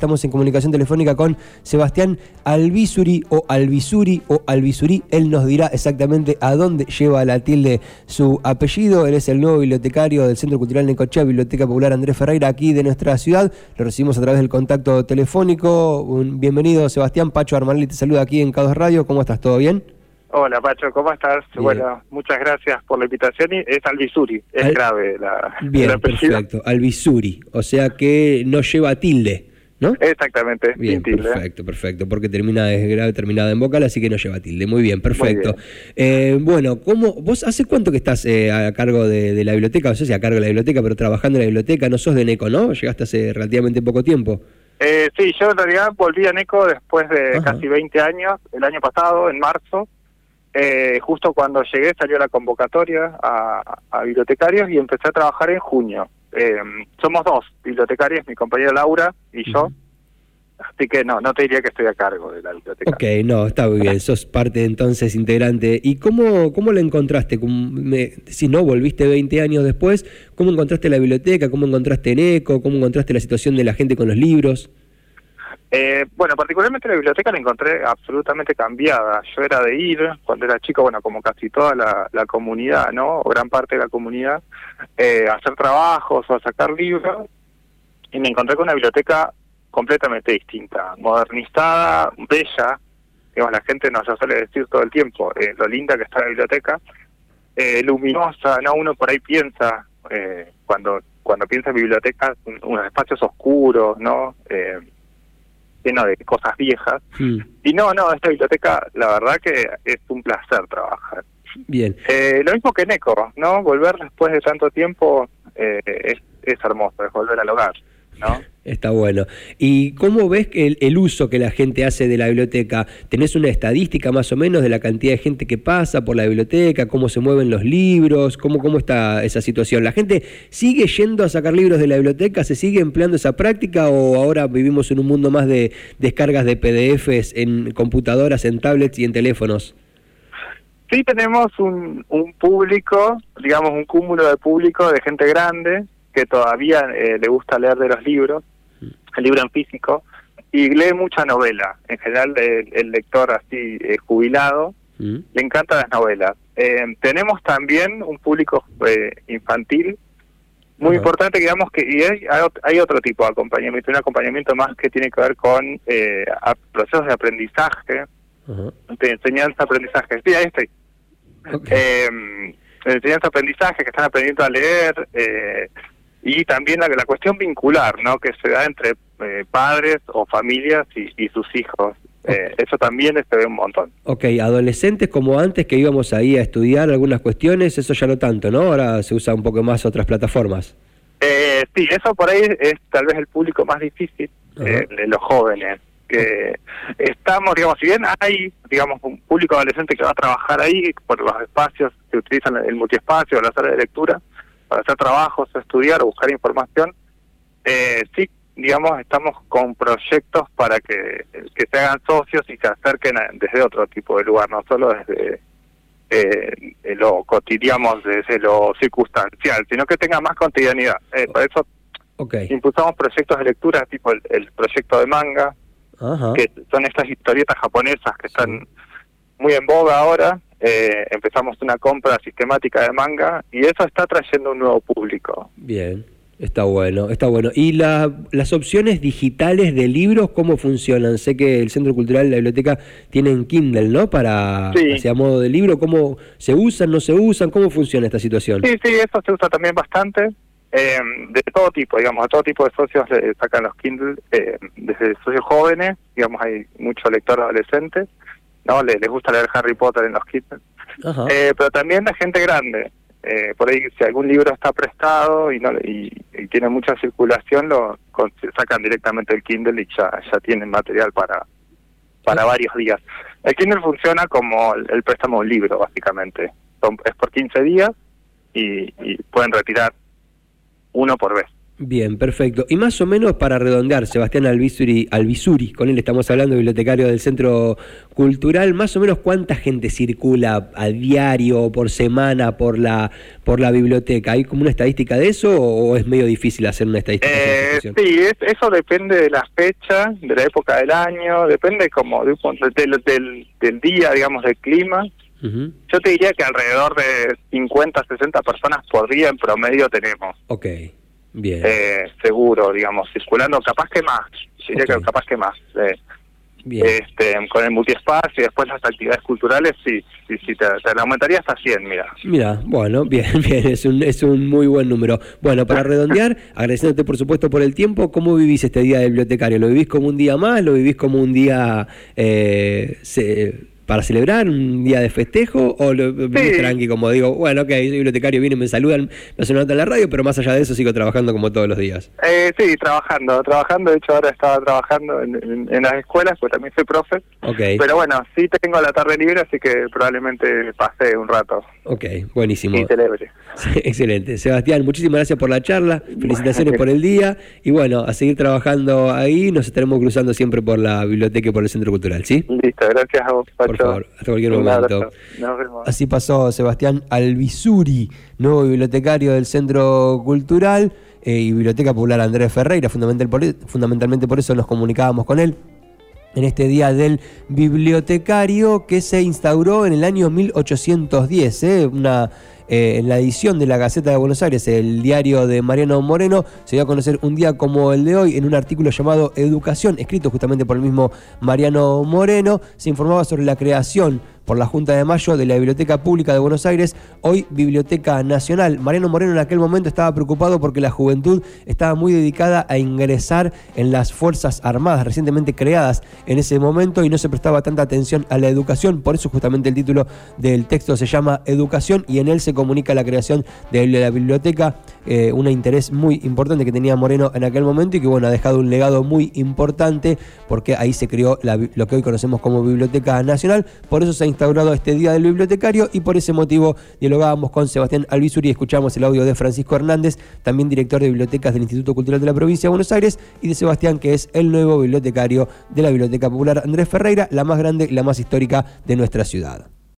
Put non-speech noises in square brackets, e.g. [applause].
Estamos en comunicación telefónica con Sebastián Albizuri o Albizuri o Albizuri. Él nos dirá exactamente a dónde lleva la tilde su apellido. Él es el nuevo bibliotecario del Centro Cultural Necochea, Biblioteca Popular Andrés Ferreira, aquí de nuestra ciudad. Lo recibimos a través del contacto telefónico. Un bienvenido, Sebastián. Pacho Armanelli te saluda aquí en Cados Radio. ¿Cómo estás? ¿Todo bien? Hola Pacho, ¿cómo estás? Bueno, muchas gracias por la invitación. Es Albizuri, es grave la. Bien, perfecto. Albizuri, o sea que no lleva tilde. ¿No? Exactamente. Bien, perfecto, perfecto, porque termina es grave, terminada en vocal, así que no lleva tilde. Muy bien, perfecto. Eh, bueno, ¿cómo, ¿vos hace cuánto que estás eh, a cargo de, la biblioteca? No sé si a cargo de la biblioteca, pero trabajando en la biblioteca, no sos de NECO, ¿no? Llegaste hace relativamente poco tiempo. Eh, sí, yo en realidad volví a NECO después de casi 20 años, el año pasado, en marzo. Eh, justo cuando llegué salió la convocatoria a, a bibliotecarios y empecé a trabajar en junio. Eh, somos dos bibliotecarios, mi compañera Laura y yo. Así que no, no te diría que estoy a cargo de la biblioteca. Ok, no, está muy bien, sos parte entonces integrante. ¿Y cómo, cómo la encontraste? si no, volviste 20 años después, ¿cómo encontraste la biblioteca? ¿Cómo encontraste en ECO? ¿Cómo encontraste la situación de la gente con los libros? Eh, bueno, particularmente la biblioteca la encontré absolutamente cambiada. Yo era de ir, cuando era chico, bueno, como casi toda la, comunidad, ¿no? O gran parte de la comunidad, eh, a hacer trabajos o a sacar libros. Y me encontré con una biblioteca completamente distinta, modernizada, bella. Digamos, la gente nos lo suele decir todo el tiempo, eh, lo linda que está la biblioteca, eh, luminosa, ¿no? Uno por ahí piensa, eh, cuando cuando piensa en biblioteca, unos espacios oscuros, ¿no? Eh, lleno de cosas viejas. Hmm. Y no, no, esta biblioteca, la verdad que es un placer trabajar. Bien. Eh, lo mismo que en ECO, ¿no? Volver después de tanto tiempo eh, es, es hermoso, es volver al hogar. ¿no? Está bueno. ¿Y cómo ves el, el, uso que la gente hace de la biblioteca? ¿Tenés una estadística más o menos de la cantidad de gente que pasa por la biblioteca? ¿Cómo se mueven los libros? ¿Cómo, cómo está esa situación? ¿La gente sigue yendo a sacar libros de la biblioteca? ¿Se sigue empleando esa práctica o ahora vivimos en un mundo más de descargas de PDFs en computadoras, en tablets y en teléfonos? Sí, tenemos un, un público, digamos un cúmulo de público de gente grande que todavía eh, le gusta leer de los libros, el libro en físico, y lee mucha novela. En general, el, lector así eh, jubilado le encantan las novelas. Eh, tenemos también un público infantil muy importante, digamos que y hay, hay, otro tipo de acompañamiento, un acompañamiento más que tiene que ver con procesos de aprendizaje, de enseñanza-aprendizaje. Sí, ahí estoy. enseñanza-aprendizaje, que están aprendiendo a leer, eh, y también la, la cuestión vincular, ¿no? Que se da entre eh, padres o familias y, sus hijos. Eh, eso también se ve un montón. Ok, adolescentes como antes que íbamos ahí a estudiar algunas cuestiones, eso ya no tanto, ¿no? Ahora se usa un poco más otras plataformas. Eh, sí, eso por ahí es tal vez el público más difícil eh, de los jóvenes. Que estamos, digamos, si bien hay, digamos, un público adolescente que va a trabajar ahí por los espacios que utilizan el multiespacio, la sala de lectura, para hacer trabajos, estudiar o buscar información, eh, sí, digamos, estamos con proyectos para que, que se hagan socios y se acerquen desde otro tipo de lugar, no solo desde eh, lo cotidiano, desde lo circunstancial, sino que tenga más cotidianidad. Eh, por eso impulsamos proyectos de lectura tipo el, proyecto de manga, que son estas historietas japonesas que están muy en boga ahora, eh, empezamos una compra sistemática de manga y eso está trayendo un nuevo público. Bien, está bueno, está bueno. ¿Y la, las opciones digitales de libros cómo funcionan? Sé que el Centro Cultural y la biblioteca tienen Kindle, ¿no? Para, hacia modo de libro, ¿cómo se usan, no se usan? ¿Cómo funciona esta situación? Sí, sí, eso se usa también bastante. Eh, de todo tipo, digamos, a todo tipo de socios sacan los Kindle, eh, desde socios jóvenes, digamos, hay mucho lector adolescente, ¿no? Les, gusta leer Harry Potter en los kits. Eh, pero también la gente grande. Eh, por ahí, si algún libro está prestado y no y, tiene mucha circulación, lo sacan directamente el Kindle y ya, ya tienen material para, para varios días. El Kindle funciona como el, préstamo de un libro, básicamente. es por 15 días y, pueden retirar uno por vez. Bien, perfecto. Y más o menos para redondear, Sebastián Albizuri, Albizuri, con él estamos hablando, bibliotecario del Centro Cultural, más o menos cuánta gente circula a diario, por semana, por la, por la biblioteca. ¿Hay como una estadística de eso o es medio difícil hacer una estadística? Eh, sí, eso depende de la fecha, de la época del año, depende como de, del, del, día, digamos, del clima. Yo te diría que alrededor de 50, 60 personas por día en promedio tenemos. Ok. Bien. Eh, seguro, digamos, circulando, capaz que más, diría que capaz que más. Eh, Bien. Este, con el multiespacio y después las actividades culturales, sí, sí, sí te, te aumentaría hasta 100, mira. Mira, bueno, bien, [laughs] bien, es un, es un muy buen número. Bueno, para redondear, agradeciéndote por supuesto por el tiempo, ¿cómo vivís este día de bibliotecario? ¿Lo vivís como un día más? ¿Lo vivís como un día... Eh, se, para celebrar un día de festejo o lo sí. tranqui como digo, bueno, ok, soy bibliotecario, vienen, me saludan, me hacen una nota en la radio, pero más allá de eso sigo trabajando como todos los días? Eh, sí, trabajando, trabajando, de hecho ahora estaba trabajando en, las escuelas, pues también soy profe, okay. pero bueno, sí tengo la tarde libre, así que probablemente pase un rato. Ok, buenísimo. Y celebre. [laughs] excelente. Sebastián, muchísimas gracias por la charla, felicitaciones por el día y bueno, a seguir trabajando ahí, nos estaremos cruzando siempre por la biblioteca y por el Centro Cultural, ¿sí? Listo, gracias a vos, Pacho favor, hasta cualquier momento. Así pasó Sebastián Albizuri, nuevo bibliotecario del Centro Cultural eh, y Biblioteca Popular Andrés Ferreira, fundamental por, e, fundamentalmente por eso nos comunicábamos con él en este día del bibliotecario que se instauró en el año 1810, ¿eh? una eh, en la edición de la Gaceta de Buenos Aires, el diario de Mariano Moreno, se dio a conocer un día como el de hoy en un artículo llamado Educación, escrito justamente por el mismo Mariano Moreno, se informaba sobre la creación por la Junta de Mayo de la Biblioteca Pública de Buenos Aires, hoy Biblioteca Nacional. Mariano Moreno en aquel momento estaba preocupado porque la juventud estaba muy dedicada a ingresar en las Fuerzas Armadas recientemente creadas en ese momento y no se prestaba tanta atención a la educación, por eso justamente el título del texto se llama Educación y en él se comunica la creación de la biblioteca, eh, un interés muy importante que tenía Moreno en aquel momento y que bueno, ha dejado un legado muy importante porque ahí se creó lo que hoy conocemos como Biblioteca Nacional, por eso se ha instaurado este Día del Bibliotecario y por ese motivo dialogábamos con Sebastián Albizuri y escuchamos el audio de Francisco Hernández, también director de bibliotecas del Instituto Cultural de la Provincia de Buenos Aires, y de Sebastián, que es el nuevo bibliotecario de la Biblioteca Popular Andrés Ferreira, la más grande y la más histórica de nuestra ciudad.